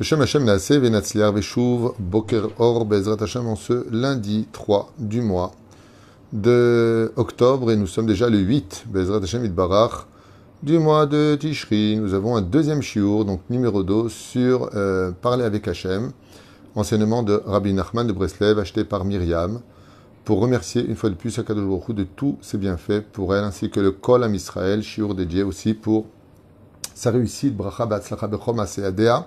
Hashem Hashem Naase Venatzliar Veshuv Boker Or Bezrat Hashem en ce lundi 3 du mois de octobre et nous sommes déjà le 8 Bezrat Hashem Itbarach du mois de Tishri. Nous avons un deuxième shiur, donc numéro 2 sur euh, Parler avec Hashem, enseignement de Rabbi Nachman de Breslev acheté par Myriam pour remercier une fois de plus Akadosh Baruch de tous ses bienfaits pour elle ainsi que le Kol Am Israël, shiur dédié aussi pour sa réussite, Bracha Batzlacha Bechom Aseadea.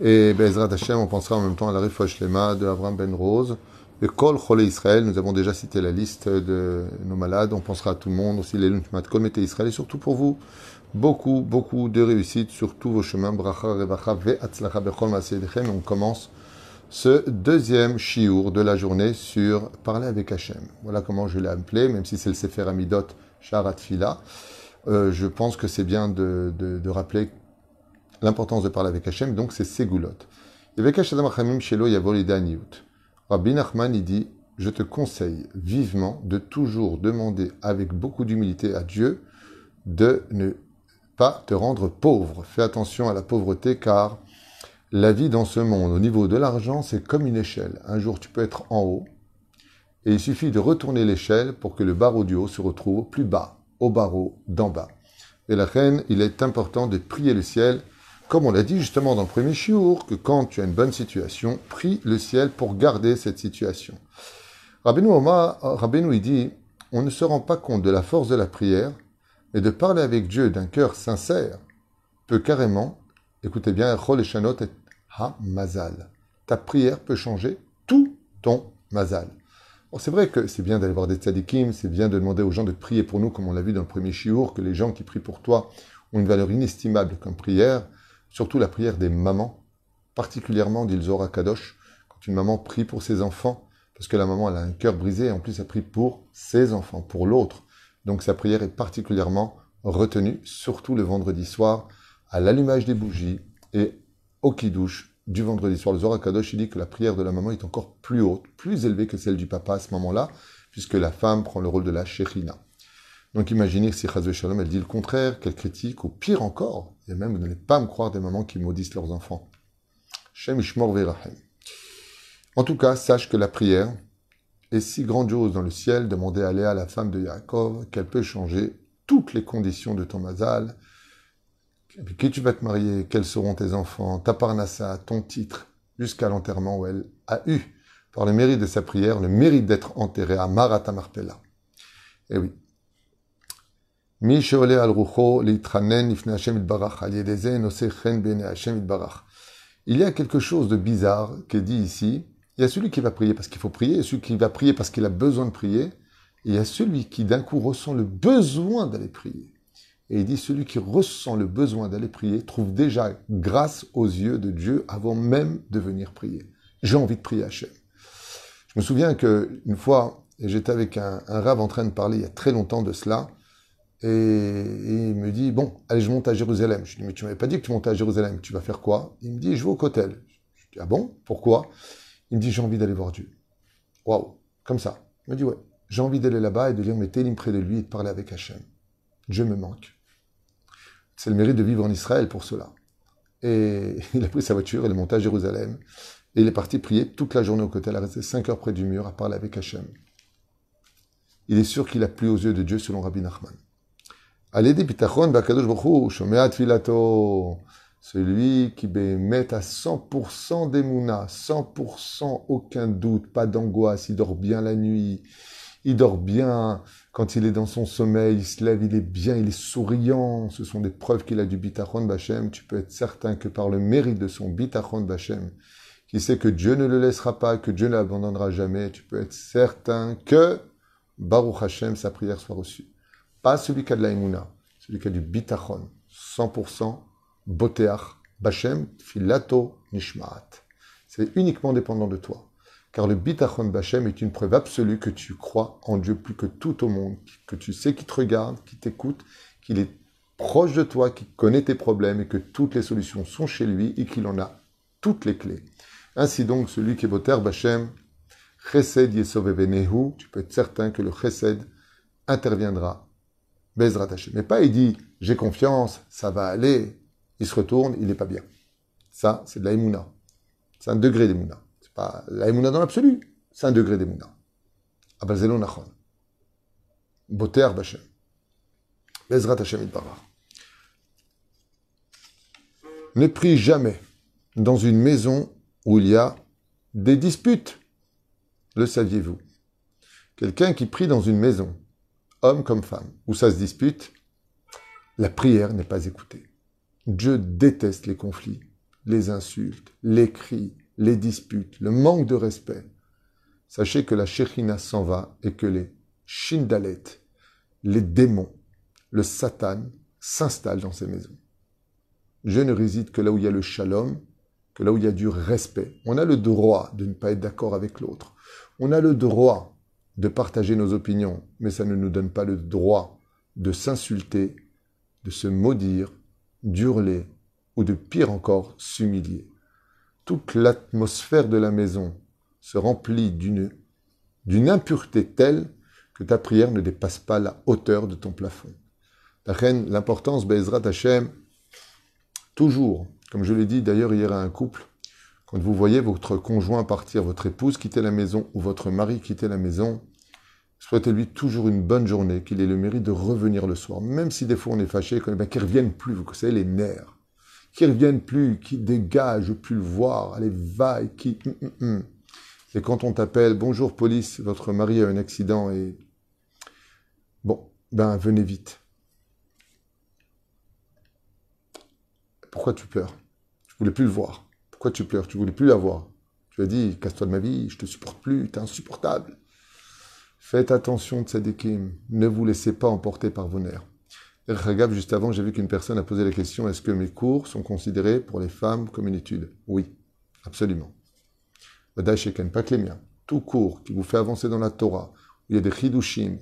Et Bezrat Hashem, on pensera en même temps à la Rifosh Lema de Avram Ben Rose. Le Kol Chole Israël, nous avons déjà cité la liste de nos malades. On pensera à tout le monde, aussi les Luntmat Kol Israël. Et surtout pour vous, beaucoup, beaucoup de réussite sur tous vos chemins. Bracha Revacha Ve'atzlacha Bechom Aseadechem. On commence ce deuxième shiur de la journée sur Parler avec Hashem. Voilà comment je l'ai appelé, même si c'est le Sefer Amidot Sharat Fila. Euh, je pense que c'est bien de, de, rappeler l'importance de parler avec Hachem, donc c'est Segulot. Rabbi Nachman, il dit, je te conseille vivement de toujours demander avec beaucoup d'humilité à Dieu de ne pas te rendre pauvre. Fais attention à la pauvreté car la vie dans ce monde, au niveau de l'argent, c'est comme une échelle. Un jour, tu peux être en haut et il suffit de retourner l'échelle pour que le barreau du haut se retrouve plus bas au barreau d'en bas. Et la reine, il est important de prier le ciel, comme on l'a dit justement dans le premier chiour, que quand tu as une bonne situation, prie le ciel pour garder cette situation. Rabbeinu Oma, Rabbeinu il dit, on ne se rend pas compte de la force de la prière, mais de parler avec Dieu d'un cœur sincère peut carrément, écoutez bien, et et Mazal. Ta prière peut changer tout ton Mazal c'est vrai que c'est bien d'aller voir des tzadikim, c'est bien de demander aux gens de prier pour nous, comme on l'a vu dans le premier chiour, que les gens qui prient pour toi ont une valeur inestimable comme prière, surtout la prière des mamans, particulièrement, Zohar Kadosh, quand une maman prie pour ses enfants, parce que la maman a un cœur brisé, et en plus elle prie pour ses enfants, pour l'autre. Donc sa prière est particulièrement retenue, surtout le vendredi soir, à l'allumage des bougies et au kidouche du vendredi soir. Le Zohar Kadosh, il dit que la prière de la maman est encore plus haute, plus élevée que celle du papa à ce moment-là, puisque la femme prend le rôle de la shérina. Donc imaginez si Chazve Shalom, elle dit le contraire, qu'elle critique, ou pire encore, et même vous n'allez pas me croire des mamans qui maudissent leurs enfants. En tout cas, sache que la prière est si grandiose dans le ciel, demandez à Léa, la femme de Yaakov, qu'elle peut changer toutes les conditions de ton mazal, qui tu vas te marier, quels seront tes enfants, ta parnassa, ton titre, jusqu'à l'enterrement où elle a eu, par le mérite de sa prière, le mérite d'être enterrée à Marata Marpella. Eh oui. Il y a quelque chose de bizarre qui est dit ici. Il y a celui qui va prier parce qu'il faut prier, et celui qui va prier parce qu'il a besoin de prier, et il y a celui qui d'un coup ressent le besoin d'aller prier. Et il dit, celui qui ressent le besoin d'aller prier trouve déjà grâce aux yeux de Dieu avant même de venir prier. J'ai envie de prier Hachem. Je me souviens qu'une fois, j'étais avec un, un rave en train de parler il y a très longtemps de cela, et, il me dit, bon, allez, je monte à Jérusalem. Je lui dis, mais tu m'avais pas dit que tu montais à Jérusalem, tu vas faire quoi? Il me dit, je vais au Kotel. Je dis, ah bon? Pourquoi? Il me dit, j'ai envie d'aller voir Dieu. Waouh, comme ça. Il me dit, ouais, j'ai envie d'aller là-bas et de lire mes télim près de lui et de parler avec Hachem. Dieu me manque. C'est le mérite de vivre en Israël pour cela. Et il a pris sa voiture, il est monté à Jérusalem, et il est parti prier toute la journée au côté. Il a resté 5 heures près du mur à parler avec Hachem. Il est sûr qu'il a plu aux yeux de Dieu selon Rabbi Nachman. Celui qui met à 100% d'Emouna, 100% aucun doute, pas d'angoisse, il dort bien la nuit, il dort bien, quand il est dans son sommeil, il se lève, il est bien, il est souriant. Ce sont des preuves qu'il a du bitachon bachem. Tu peux être certain que par le mérite de son bitachon bachem, qui sait que Dieu ne le laissera pas, que Dieu ne l'abandonnera jamais, tu peux être certain que Baruch Hashem, sa prière soit reçue. Pas celui qui a de la celui qui a du bitachon, 100% boteach bachem, filato nishmaat. C'est uniquement dépendant de toi car le bitachon bachem est une preuve absolue que tu crois en Dieu plus que tout au monde, que tu sais qu'il te regarde, qu'il t'écoute, qu'il est proche de toi, qu'il connaît tes problèmes et que toutes les solutions sont chez lui et qu'il en a toutes les clés. Ainsi donc, celui qui est boter bachem, chesed yesov tu peux être certain que le chesed interviendra. Bezrat Mais pas il dit, j'ai confiance, ça va aller. Il se retourne, il n'est pas bien. Ça, c'est de la C'est un degré d'Emouna. La dans l'absolu, c'est un degré d'Emouna. Abalzelon Nachon. Boter Bachem. Bezrat Hashem Ne prie jamais dans une maison où il y a des disputes. Le saviez-vous? Quelqu'un qui prie dans une maison, homme comme femme, où ça se dispute, la prière n'est pas écoutée. Dieu déteste les conflits, les insultes, les cris, les disputes, le manque de respect. Sachez que la Shechina s'en va et que les Shindalet, les démons, le Satan s'installent dans ces maisons. Je ne réside que là où il y a le shalom, que là où il y a du respect. On a le droit de ne pas être d'accord avec l'autre. On a le droit de partager nos opinions, mais ça ne nous donne pas le droit de s'insulter, de se maudire, d'hurler ou de pire encore, s'humilier. Toute l'atmosphère de la maison se remplit d'une impureté telle que ta prière ne dépasse pas la hauteur de ton plafond. La reine, l'importance, Bezrat Hashem, toujours, comme je l'ai dit d'ailleurs hier à un couple, quand vous voyez votre conjoint partir, votre épouse quitter la maison ou votre mari quitter la maison, souhaitez-lui toujours une bonne journée, qu'il ait le mérite de revenir le soir, même si des fois on est fâché, qu'il ne revienne plus, vous savez, les nerfs, qu'il ne revienne plus, qu'il dégage, plus le voir, allez, va, et qui... Hum, hum, hum. Et quand on t'appelle, bonjour police, votre mari a un accident et... Bon, ben venez vite. Pourquoi tu pleures? Tu voulais plus le voir. Pourquoi tu pleures? Tu voulais plus la voir. Tu as dit, casse-toi de ma vie, je te supporte plus, tu es insupportable. Faites attention, tzadikim. Ne vous laissez pas emporter par vos nerfs. Regarde, juste avant, j'ai vu qu'une personne a posé la question, est-ce que mes cours sont considérés pour les femmes comme une étude? Oui, absolument. Vadaï pas que les miens. Tout cours qui vous fait avancer dans la Torah, où il y a des chidushim,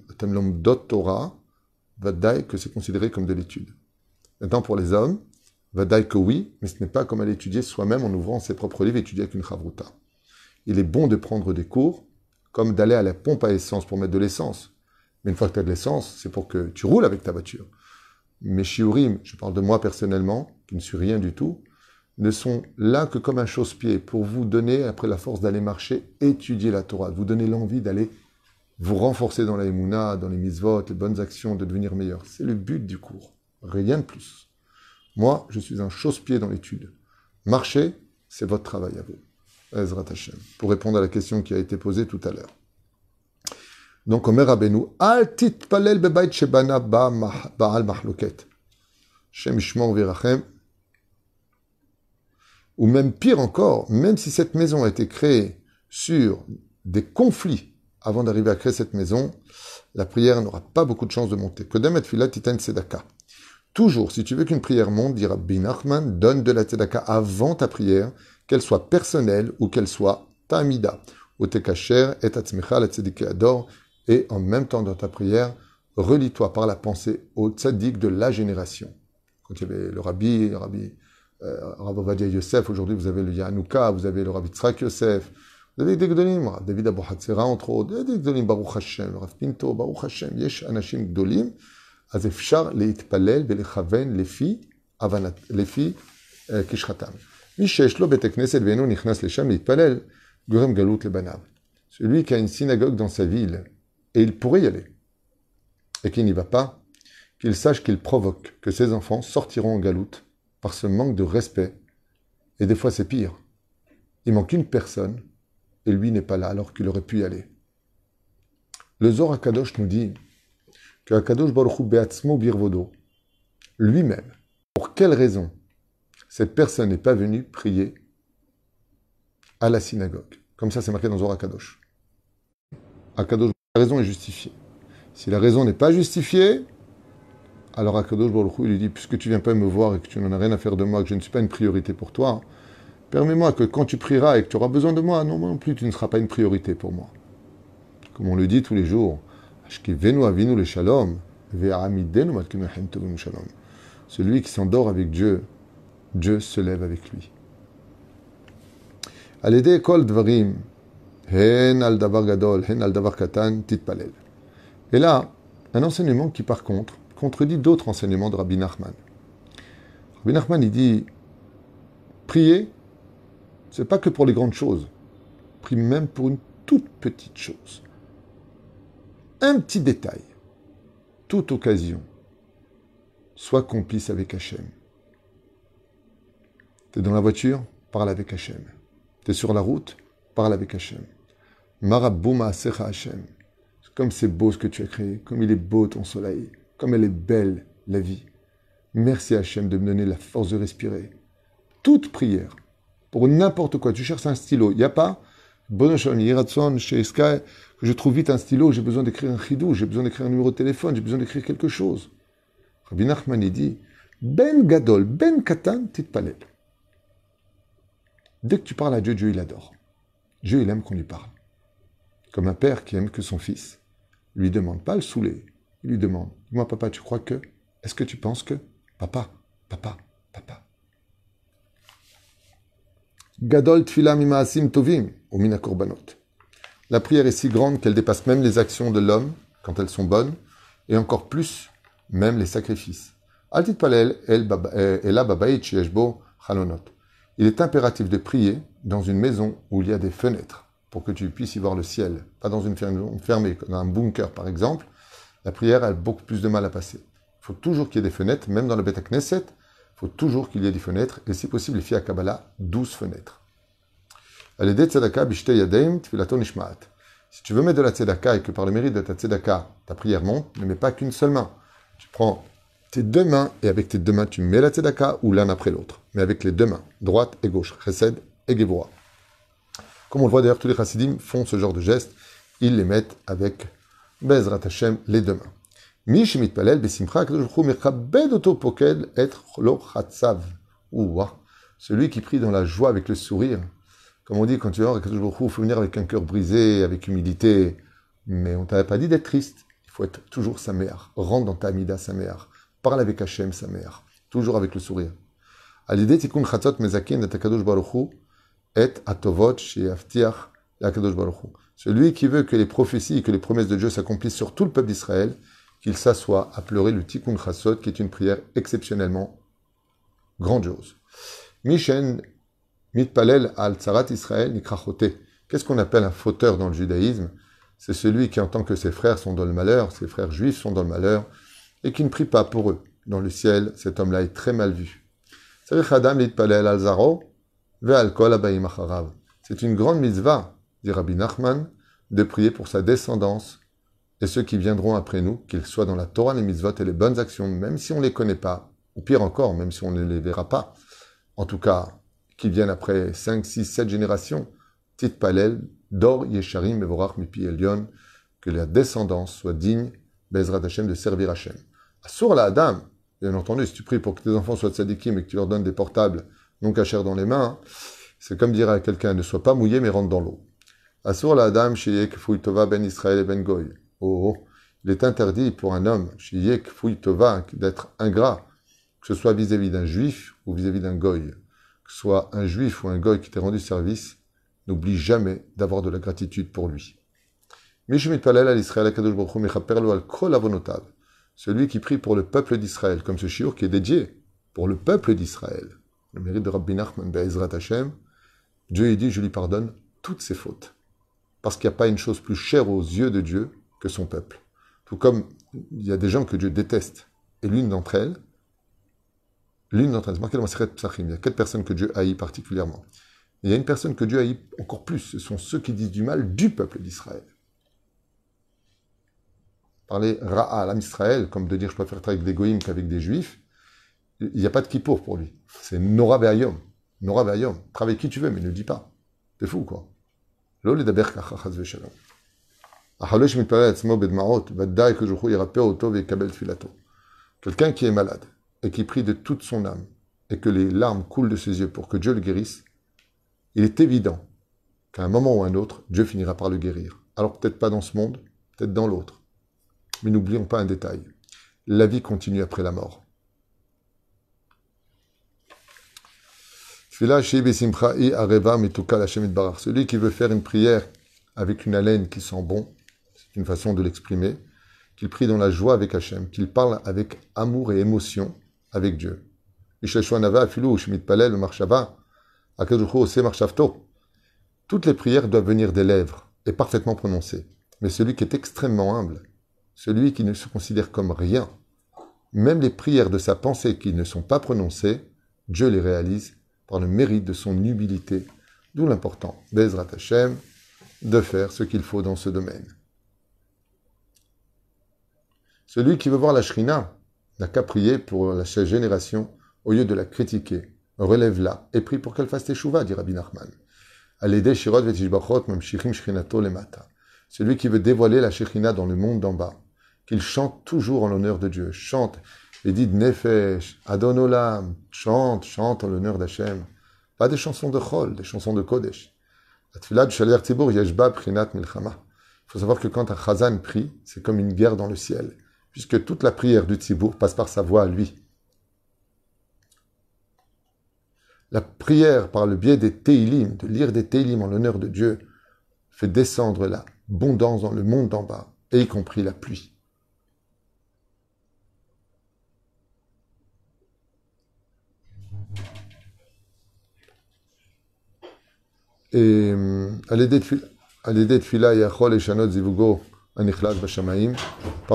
d'autres Torah, Vadaï que c'est considéré comme de l'étude. Maintenant, pour les hommes, Vadaï que oui, mais ce n'est pas comme à l'étudier soi-même en ouvrant ses propres livres et étudier avec une chavruta. Il est bon de prendre des cours, comme d'aller à la pompe à essence pour mettre de l'essence. Mais une fois que tu as de l'essence, c'est pour que tu roules avec ta voiture. Mes shiurim, je parle de moi personnellement, qui ne suis rien du tout, ne sont là que comme un chausse-pied pour vous donner, après la force d'aller marcher, étudier la Torah, vous donner l'envie d'aller vous renforcer dans la Emouna, dans les mitzvot, les bonnes actions, de devenir meilleur. C'est le but du cours. Rien de plus. Moi, je suis un chausse-pied dans l'étude. Marcher, c'est votre travail à vous. Ezrat Hashem. Pour répondre à la question qui a été posée tout à l'heure. Donc, Omer Rabbeinu, Al titpalel bebait shebana ba'al mahloket. Shem ishmor virachem ou même pire encore, même si cette maison a été créée sur des conflits avant d'arriver à créer cette maison, la prière n'aura pas beaucoup de chances de monter. Kodem filat titan sedaka. Toujours, si tu veux qu'une prière monte, dira Binachman, donne de la tzedaka avant ta prière, qu'elle soit personnelle ou qu'elle soit tamida. Ou tekacher et et en même temps dans ta prière, relis-toi par la pensée au tzadik de la génération. Quand il y avait le rabbi, le rabbi euh, Rav Ovadia Yosef, aujourd'hui vous avez le Yanouka, vous avez le Rav Yitzhak Yosef, vous avez des Gdolim, David Abu Hatzera entre autres, des Gdolim Baruch Hashem, Rav Pinto, Baruch Hashem, Yesh Anashim Gdolim, אז אפשר להתפלל ולכוון לפי, הבנת, לפי uh, כשחתם. מי שיש לו בית הכנסת ואינו נכנס לשם להתפלל, גורם גלות לבניו. Celui qui a une synagogue dans sa ville, et il pourrait y aller, et qui n'y va pas, qu'il sache qu'il provoque que ses enfants sortiront en galoute par ce manque de respect. Et des fois, c'est pire. Il manque une personne et lui n'est pas là alors qu'il aurait pu y aller. Le Zohar Akadosh nous dit que Akadosh Baruch Beatzmo Birvodo, lui-même, pour quelle raison cette personne n'est pas venue prier à la synagogue? Comme ça, c'est marqué dans Zohar. Akadosh, la raison est justifiée. Si la raison n'est pas justifiée, alors Akadosh Baruch il lui dit, puisque tu viens pas me voir et que tu n'en as rien à faire de moi, que je ne suis pas une priorité pour toi, permets-moi que quand tu prieras et que tu auras besoin de moi, non, non plus, tu ne seras pas une priorité pour moi. Comme on le dit tous les jours, celui qui s'endort avec Dieu, Dieu se lève avec lui. Et là, un enseignement qui par contre contredit d'autres enseignements de Rabbi Nachman. Rabbi Nachman, il dit Prier, c'est pas que pour les grandes choses. Prie même pour une toute petite chose. Un petit détail. Toute occasion. Sois complice avec Hachem. Tu es dans la voiture, parle avec Hachem. Tu es sur la route, parle avec Hachem. Marabouma Secha Hachem. Comme c'est beau ce que tu as créé, comme il est beau ton soleil, comme elle est belle la vie. Merci Hachem de me donner la force de respirer. Toute prière, pour n'importe quoi, tu cherches un stylo, il n'y a pas que je trouve vite un stylo, j'ai besoin d'écrire un chidou, j'ai besoin d'écrire un numéro de téléphone, j'ai besoin d'écrire quelque chose. Rabbi Nachman dit Ben Gadol, Ben Katan, Titpalel. Dès que tu parles à Dieu, Dieu il adore. Dieu il aime qu'on lui parle. Comme un père qui aime que son fils lui demande pas le saouler. Il lui demande Dis-moi, papa, tu crois que Est-ce que tu penses que Papa, papa, papa? Gadol tovim, ou mina korbanot. La prière est si grande qu'elle dépasse même les actions de l'homme, quand elles sont bonnes, et encore plus, même les sacrifices. Halonot. Il est impératif de prier dans une maison où il y a des fenêtres pour que tu puisses y voir le ciel, pas dans une maison fermée, dans un bunker par exemple. La prière a beaucoup plus de mal à passer. Il faut toujours qu'il y ait des fenêtres, même dans le Beth Knesset, il faut toujours qu'il y ait des fenêtres, et si possible, les filles à Kabbalah, 12 fenêtres. Si tu veux mettre de la tzedaka et que par le mérite de ta tzedaka, ta prière monte, ne mets pas qu'une seule main. Tu prends tes deux mains et avec tes deux mains, tu mets la tzedaka ou l'un après l'autre. Mais avec les deux mains, droite et gauche, chesed et gevura. Comme on le voit d'ailleurs, tous les chassidim font ce genre de gestes. Ils les mettent avec Bezrat Hashem, les deux mains. Celui qui prie dans la joie avec le sourire. Comme on dit, quand tu vas il faut venir avec un cœur brisé, avec humilité. Mais on t'avait pas dit d'être triste. Il faut être toujours sa mère. Rentre dans ta amida sa mère. Parle avec Hachem sa mère. Toujours avec le sourire. À l'idée, tikkun chatzot mezakin et atovot sheaftiach l'akadosh Baruch Celui qui veut que les prophéties et que les promesses de Dieu s'accomplissent sur tout le peuple d'Israël, qu'il s'assoie à pleurer le tikkun chatzot, qui est une prière exceptionnellement grandiose. Mishen mitpalel al tzarat Israël nikrachote. Qu'est-ce qu'on appelle un fauteur dans le judaïsme? C'est celui qui entend que ses frères sont dans le malheur, ses frères juifs sont dans le malheur, et qui ne prie pas pour eux. Dans le ciel, cet homme-là est très mal vu. C'est une grande mitzvah, dit Rabbi Nachman, de prier pour sa descendance et ceux qui viendront après nous, qu'ils soient dans la Torah, les mitzvot et les bonnes actions, même si on ne les connaît pas, ou pire encore, même si on ne les verra pas. En tout cas, qui viennent après 5, 6, 7 générations, Tit Palel, Dor Yesharim Mevorach Mipi Elion, que la descendance soit digne, Bezrat Hashem, de servir Hashem. Assur la Adam, bien entendu, si tu pries pour que tes enfants soient tzadikim et que tu leur donnes des portables non cachère dans les mains, c'est comme dire à quelqu'un ne sois pas mouillé mais rentre dans l'eau. Assur la Sheyek Fuitova ben Israël et ben Goy. Oh, oh, il est interdit pour un homme, Sheyek Fuitova, d'être ingrat, que ce soit vis-à-vis d'un juif ou vis-à-vis d'un goy. Que ce soit un juif ou un goy qui t'ait rendu service, n'oublie jamais d'avoir de la gratitude pour lui. Celui qui prie pour le peuple d'Israël, comme ce shiur qui est dédié pour le peuple d'Israël le mérite de Rabbi Nachman Be'ezrat Hashem, Dieu dit, je lui pardonne toutes ses fautes. Parce qu'il n'y a pas une chose plus chère aux yeux de Dieu que son peuple. Tout comme il y a des gens que Dieu déteste. Et l'une d'entre elles, l'une d'entre elles, c'est marqué dans Psachim, il y a quatre personnes que Dieu haït particulièrement. il y a une personne que Dieu haït encore plus, ce sont ceux qui disent du mal du peuple d'Israël. Parler Ra'a à Israël, comme de dire je préfère travailler avec des goïms qu'avec des juifs, il n'y a pas de kippour pour lui. C'est Nora Ve'ayom. Nora Ve'ayom. Travaille qui tu veux, mais ne dis pas. T'es fou, quoi. Quelqu'un qui est malade et qui prie de toute son âme et que les larmes coulent de ses yeux pour que Dieu le guérisse, il est évident qu'à un moment ou un autre, Dieu finira par le guérir. Alors peut-être pas dans ce monde, peut-être dans l'autre. Mais n'oublions pas un détail. La vie continue après la mort. Celui qui veut faire une prière avec une haleine qui sent bon, c'est une façon de l'exprimer, qu'il prie dans la joie avec Hachem, qu'il parle avec amour et émotion avec Dieu. Toutes les prières doivent venir des lèvres et parfaitement prononcées. Mais celui qui est extrêmement humble, celui qui ne se considère comme rien, même les prières de sa pensée qui ne sont pas prononcées, Dieu les réalise par le mérite de son humilité. D'où l'important, Bezrat Hashem, de faire ce qu'il faut dans ce domaine. Celui qui veut voir la Shrina n'a qu'à prier pour la génération au lieu de la critiquer. Relève-la et prie pour qu'elle fasse teshuva, dit Rabbi Nachman. Celui qui veut dévoiler la Shekhinah dans le monde d'en bas, qu'il chante toujours en l'honneur de Dieu, chante et dit Nefesh, Adonolam, chante, chante en l'honneur d'Hachem. Pas des chansons de Chol, des chansons de Kodesh. Il faut savoir que quand un Chazan prie, c'est comme une guerre dans le ciel, puisque toute la prière du Tzibour passe par sa voix à lui. La prière par le biais des Teilim, de lire des Teilim en l'honneur de Dieu, fait descendre l'abondance dans le monde d'en bas, et y compris la pluie. Et par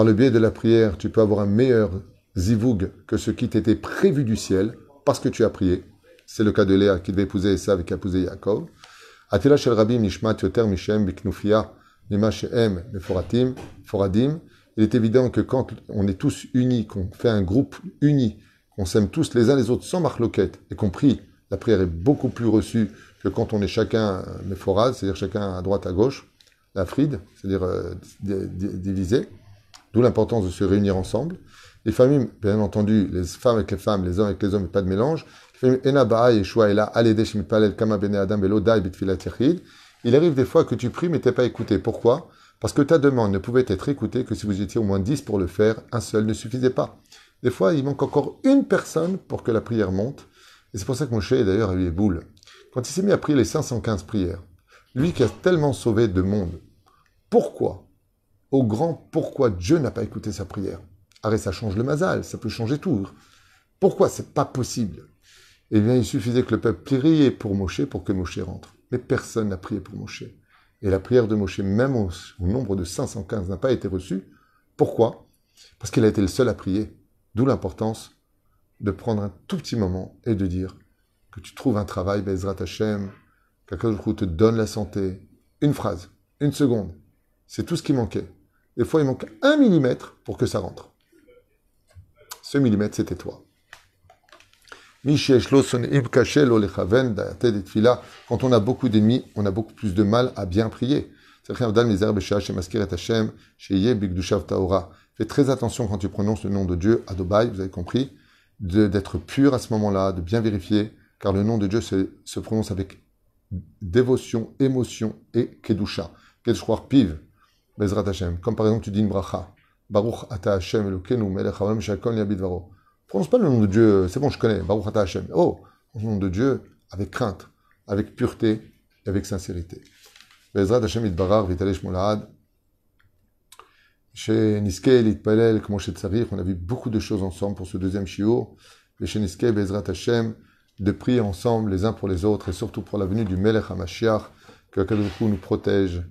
le biais de la prière, tu peux avoir un meilleur zivug que ce qui t'était prévu du ciel, parce que tu as prié. C'est le cas de Léa qui devait épouser Esav et qui a Yaakov. Shel nishmat yoter biknufia nima shehem meforatim foradim. Il est évident que quand on est tous unis, qu'on fait un groupe uni, qu'on s'aime tous les uns les autres sans marloquette, et qu'on prie, la prière est beaucoup plus reçue que quand on est chacun méphorade, c'est-à-dire chacun à droite, à gauche, la fride, c'est-à-dire euh, divisé, d'où l'importance de se réunir ensemble. Les familles, bien entendu, les femmes avec les femmes, les hommes avec les hommes, pas de mélange. Il arrive des fois que tu pries mais t'es pas écouté. Pourquoi? Parce que ta demande ne pouvait être écoutée que si vous étiez au moins dix pour le faire, un seul ne suffisait pas. Des fois, il manque encore une personne pour que la prière monte. Et c'est pour ça que Moshe, d'ailleurs, a eu les boules. Quand il s'est mis à prier les 515 prières, lui qui a tellement sauvé de monde, pourquoi, au grand pourquoi Dieu n'a pas écouté sa prière? Arrête, ça change le mazal, ça peut changer tout. Pourquoi c'est pas possible? Eh bien, il suffisait que le peuple prie pour Moshe pour que Moshe rentre. Mais personne n'a prié pour Moshe. Et la prière de Moshe, même au, nombre de 515, n'a pas été reçue. Pourquoi? Parce qu'il a été le seul à prier. D'où l'importance de prendre un tout petit moment et de dire que tu trouves un travail, Bezrat Hashem, qu'Akadosh te donne la santé. Une phrase, une seconde. C'est tout ce qui manquait. Des fois, il manque un millimètre pour que ça rentre. Ce millimètre, c'était toi. Quand on a beaucoup d'ennemis, on a beaucoup plus de mal à bien prier. Fais très attention quand tu prononces le nom de Dieu, Adobai, vous avez compris, d'être pur à ce moment-là, de bien vérifier car le nom de Dieu se, prononce avec dévotion, émotion et kedusha. Kedusha piv, bezrat Hashem. Comme par exemple, tu dis une bracha. Baruch ata Hashem elokenu melech haolam shakon varo. Prononce pas le nom de Dieu, c'est bon, je connais. Baruch ata Hashem. Oh, le nom de Dieu avec crainte, avec pureté et avec sincérité. Hashem itbarar vitalesh molad. Chez Niske Litpalel, comment chez Tsarir, on a vu beaucoup de choses ensemble pour ce deuxième. Chez Niske, Bezrat Hashem, de prier ensemble les uns pour les autres et surtout pour la venue du Melech HaMashiach, que Akadosh nous protège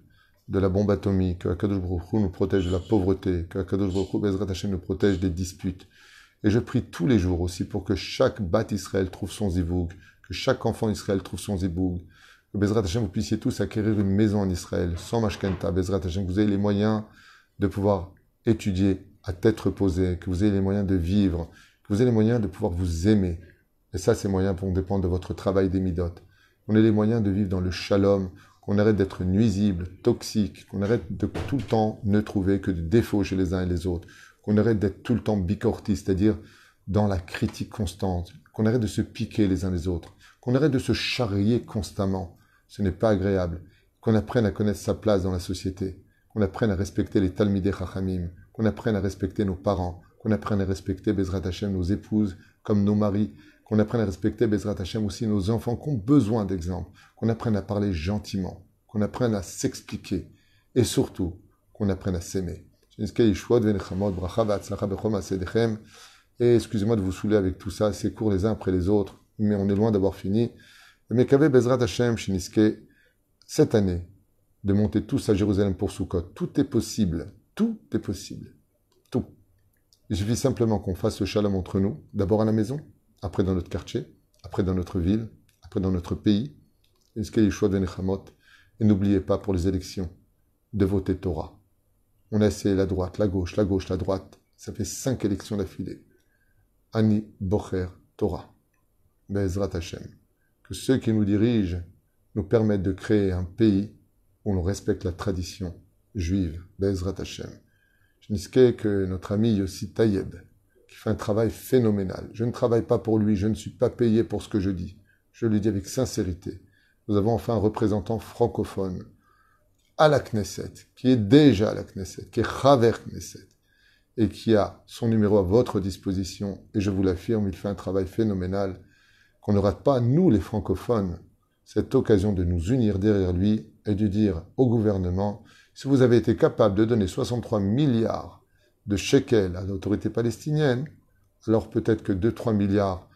de la bombe atomique, que Akadosh nous protège de la pauvreté, que Akadosh Bezrat Hashem nous protège des disputes. Et je prie tous les jours aussi pour que chaque bat Israël trouve son zivoug, que chaque enfant Israël trouve son zivoug, que Bezrat Hashem vous puissiez tous acquérir une maison en Israël, sans mashkenta, Bezrat Hashem, que vous ayez les moyens de pouvoir étudier à tête reposée, que vous ayez les moyens de vivre, que vous ayez les moyens de pouvoir vous aimer, et ça, ces moyens vont dépendre de votre travail des midotes. On ait les moyens de vivre dans le shalom, qu'on arrête d'être nuisible, toxique, qu'on arrête de tout le temps ne trouver que de défauts chez les uns et les autres, qu'on arrête d'être tout le temps bicorti, c'est-à-dire dans la critique constante, qu'on arrête de se piquer les uns les autres, qu'on arrête de se charrier constamment. Ce n'est pas agréable. Qu'on apprenne à connaître sa place dans la société, qu'on apprenne à respecter les talmidei chachamim, qu'on apprenne à respecter nos parents, qu'on apprenne à respecter Bezrat Hashem, nos épouses, comme nos maris, qu'on apprenne à respecter Bezrat Hashem aussi nos enfants qui ont besoin d'exemples, qu'on apprenne à parler gentiment, qu'on apprenne à s'expliquer et surtout qu'on apprenne à s'aimer. Et excusez-moi de vous saouler avec tout ça, c'est court les uns après les autres, mais on est loin d'avoir fini. Mekave Bezrat Hashem Shiniske, cette année, de monter tous à Jérusalem pour Sukkot? Tout est possible. Tout est possible. Tout. Il suffit simplement qu'on fasse le shalom entre nous, d'abord à la maison, après dans notre quartier, après dans notre ville, après dans notre pays. Et n'oubliez pas pour les élections de voter Torah. On a essayé la droite, la gauche, la gauche, la droite. Ça fait cinq élections d'affilée. Ani Bocher Torah. Bezrat Hashem. Que ceux qui nous dirigent nous permettent de créer un pays où l'on respecte la tradition juive. Bezrat Hashem. Je que notre ami Yossi Tayeb, qui fait un travail phénoménal. Je ne travaille pas pour lui, je ne suis pas payé pour ce que je dis. Je le dis avec sincérité. Nous avons enfin un représentant francophone à la Knesset, qui est déjà à la Knesset, qui est Chaver Knesset, et qui a son numéro à votre disposition. Et je vous l'affirme, il fait un travail phénoménal qu'on ne rate pas, nous les francophones, cette occasion de nous unir derrière lui et de dire au gouvernement, si vous avez été capable de donner 63 milliards de shekels à l'autorité palestinienne, alors peut-être que 2-3 milliards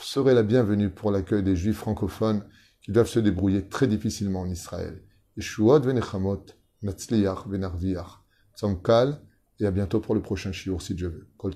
seraient la bienvenue pour l'accueil des juifs francophones qui doivent se débrouiller très difficilement en Israël. Venarviach. Tzamkal, et à bientôt pour le prochain shiur si Dieu veut. Kol